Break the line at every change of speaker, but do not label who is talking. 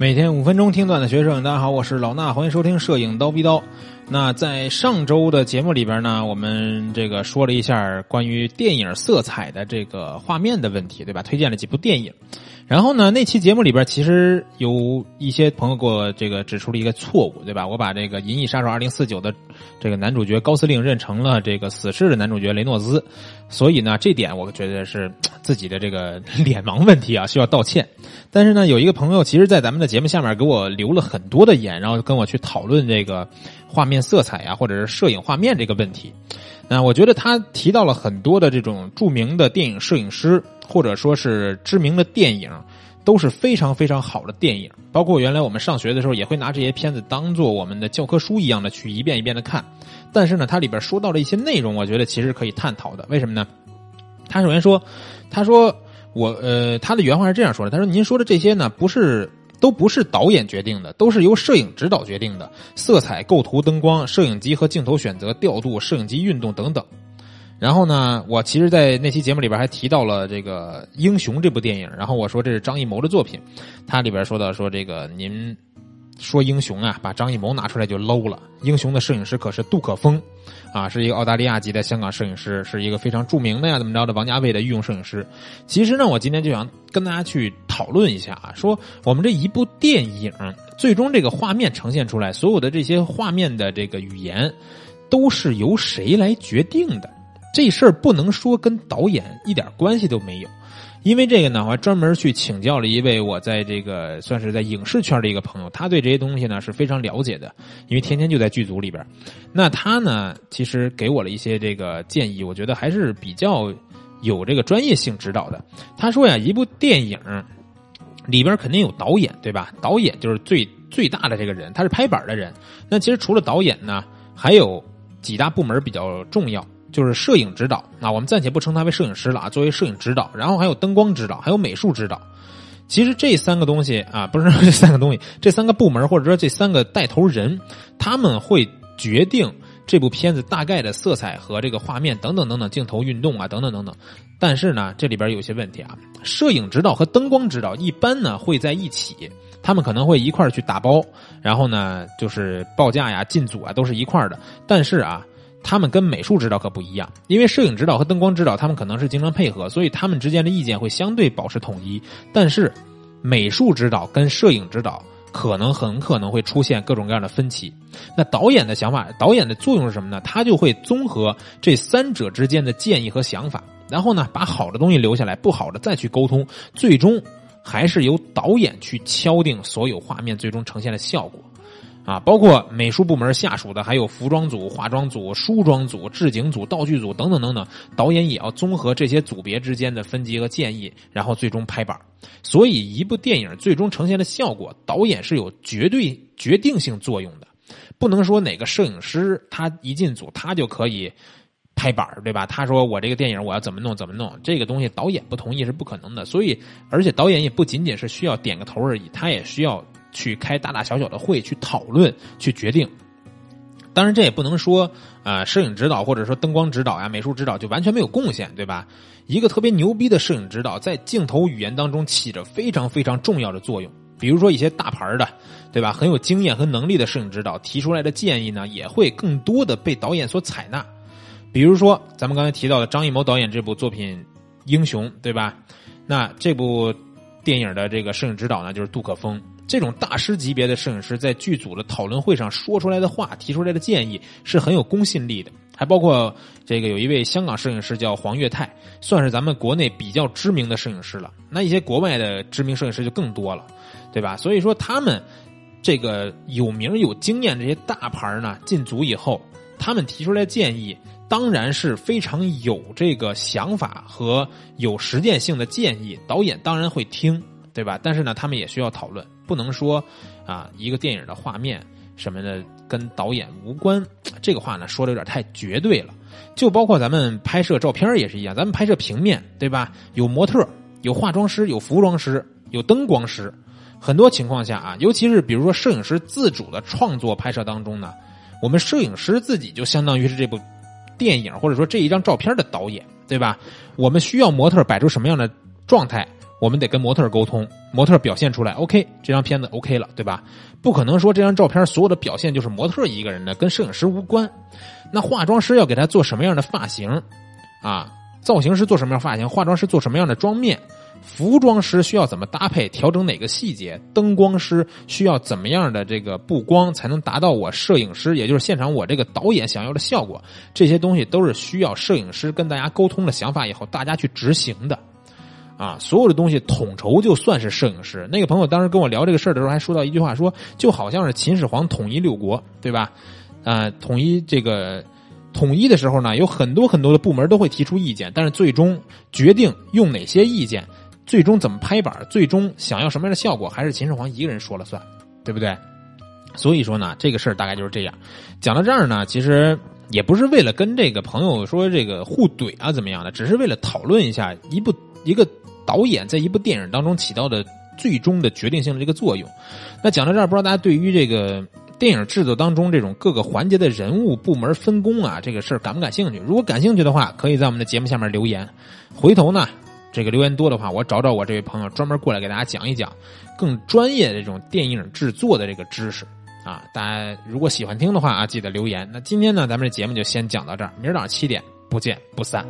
每天五分钟听段的学生，大家好，我是老衲，欢迎收听《摄影刀逼刀》。那在上周的节目里边呢，我们这个说了一下关于电影色彩的这个画面的问题，对吧？推荐了几部电影。然后呢，那期节目里边其实有一些朋友给我这个指出了一个错误，对吧？我把这个《银翼杀手二零四九》的这个男主角高司令认成了这个死侍的男主角雷诺兹，所以呢，这点我觉得是自己的这个脸盲问题啊，需要道歉。但是呢，有一个朋友其实，在咱们的节目下面给我留了很多的言，然后跟我去讨论这个画面色彩啊，或者是摄影画面这个问题。那我觉得他提到了很多的这种著名的电影摄影师。或者说是知名的电影，都是非常非常好的电影。包括原来我们上学的时候，也会拿这些片子当做我们的教科书一样的去一遍一遍的看。但是呢，它里边说到了一些内容，我觉得其实可以探讨的。为什么呢？他首先说，他说我呃，他的原话是这样说的：他说您说的这些呢，不是都不是导演决定的，都是由摄影指导决定的，色彩、构图、灯光、摄影机和镜头选择、调度、摄影机运动等等。然后呢，我其实，在那期节目里边还提到了这个《英雄》这部电影。然后我说这是张艺谋的作品，他里边说到说这个您说《英雄》啊，把张艺谋拿出来就 low 了。《英雄》的摄影师可是杜可风，啊，是一个澳大利亚籍的香港摄影师，是一个非常著名的呀，怎么着的王家卫的御用摄影师。其实呢，我今天就想跟大家去讨论一下啊，说我们这一部电影最终这个画面呈现出来，所有的这些画面的这个语言，都是由谁来决定的？这事儿不能说跟导演一点关系都没有，因为这个呢，我还专门去请教了一位我在这个算是在影视圈的一个朋友，他对这些东西呢是非常了解的，因为天天就在剧组里边。那他呢，其实给我了一些这个建议，我觉得还是比较有这个专业性指导的。他说呀，一部电影里边肯定有导演，对吧？导演就是最最大的这个人，他是拍板的人。那其实除了导演呢，还有几大部门比较重要。就是摄影指导，那我们暂且不称他为摄影师了啊。作为摄影指导，然后还有灯光指导，还有美术指导。其实这三个东西啊，不是这三个东西，这三个部门或者说这三个带头人，他们会决定这部片子大概的色彩和这个画面等等等等镜头运动啊等等等等。但是呢，这里边有些问题啊。摄影指导和灯光指导一般呢会在一起，他们可能会一块去打包，然后呢就是报价呀、进组啊都是一块的。但是啊。他们跟美术指导可不一样，因为摄影指导和灯光指导他们可能是经常配合，所以他们之间的意见会相对保持统一。但是，美术指导跟摄影指导可能很可能会出现各种各样的分歧。那导演的想法，导演的作用是什么呢？他就会综合这三者之间的建议和想法，然后呢，把好的东西留下来，不好的再去沟通，最终还是由导演去敲定所有画面最终呈现的效果。啊，包括美术部门下属的，还有服装组、化妆组、梳妆组、置景组、道具组等等等等，导演也要综合这些组别之间的分级和建议，然后最终拍板。所以，一部电影最终呈现的效果，导演是有绝对决定性作用的，不能说哪个摄影师他一进组他就可以拍板，对吧？他说我这个电影我要怎么弄怎么弄，这个东西导演不同意是不可能的。所以，而且导演也不仅仅是需要点个头而已，他也需要。去开大大小小的会，去讨论，去决定。当然，这也不能说啊，摄影指导或者说灯光指导呀、美术指导就完全没有贡献，对吧？一个特别牛逼的摄影指导，在镜头语言当中起着非常非常重要的作用。比如说一些大牌的，对吧？很有经验和能力的摄影指导提出来的建议呢，也会更多的被导演所采纳。比如说，咱们刚才提到的张艺谋导演这部作品《英雄》，对吧？那这部电影的这个摄影指导呢，就是杜可风。这种大师级别的摄影师在剧组的讨论会上说出来的话、提出来的建议是很有公信力的。还包括这个有一位香港摄影师叫黄岳泰，算是咱们国内比较知名的摄影师了。那一些国外的知名摄影师就更多了，对吧？所以说他们这个有名有经验这些大牌呢，进组以后，他们提出来的建议当然是非常有这个想法和有实践性的建议，导演当然会听。对吧？但是呢，他们也需要讨论，不能说啊，一个电影的画面什么的跟导演无关。这个话呢，说的有点太绝对了。就包括咱们拍摄照片也是一样，咱们拍摄平面，对吧？有模特，有化妆师，有服装师，有灯光师。很多情况下啊，尤其是比如说摄影师自主的创作拍摄当中呢，我们摄影师自己就相当于是这部电影或者说这一张照片的导演，对吧？我们需要模特摆出什么样的状态？我们得跟模特沟通，模特表现出来，OK，这张片子 OK 了，对吧？不可能说这张照片所有的表现就是模特一个人的，跟摄影师无关。那化妆师要给他做什么样的发型啊？造型师做什么样发型？化妆师做什么样的妆面？服装师需要怎么搭配？调整哪个细节？灯光师需要怎么样的这个布光才能达到我摄影师，也就是现场我这个导演想要的效果？这些东西都是需要摄影师跟大家沟通了想法以后，大家去执行的。啊，所有的东西统筹就算是摄影师。那个朋友当时跟我聊这个事儿的时候，还说到一句话，说就好像是秦始皇统一六国，对吧？啊，统一这个统一的时候呢，有很多很多的部门都会提出意见，但是最终决定用哪些意见，最终怎么拍板，最终想要什么样的效果，还是秦始皇一个人说了算，对不对？所以说呢，这个事儿大概就是这样。讲到这儿呢，其实也不是为了跟这个朋友说这个互怼啊怎么样的，只是为了讨论一下一部一个。导演在一部电影当中起到的最终的决定性的这个作用。那讲到这儿，不知道大家对于这个电影制作当中这种各个环节的人物部门分工啊，这个事儿感不感兴趣？如果感兴趣的话，可以在我们的节目下面留言。回头呢，这个留言多的话，我找找我这位朋友专门过来给大家讲一讲更专业的这种电影制作的这个知识啊。大家如果喜欢听的话啊，记得留言。那今天呢，咱们这节目就先讲到这儿，明儿早上七点不见不散。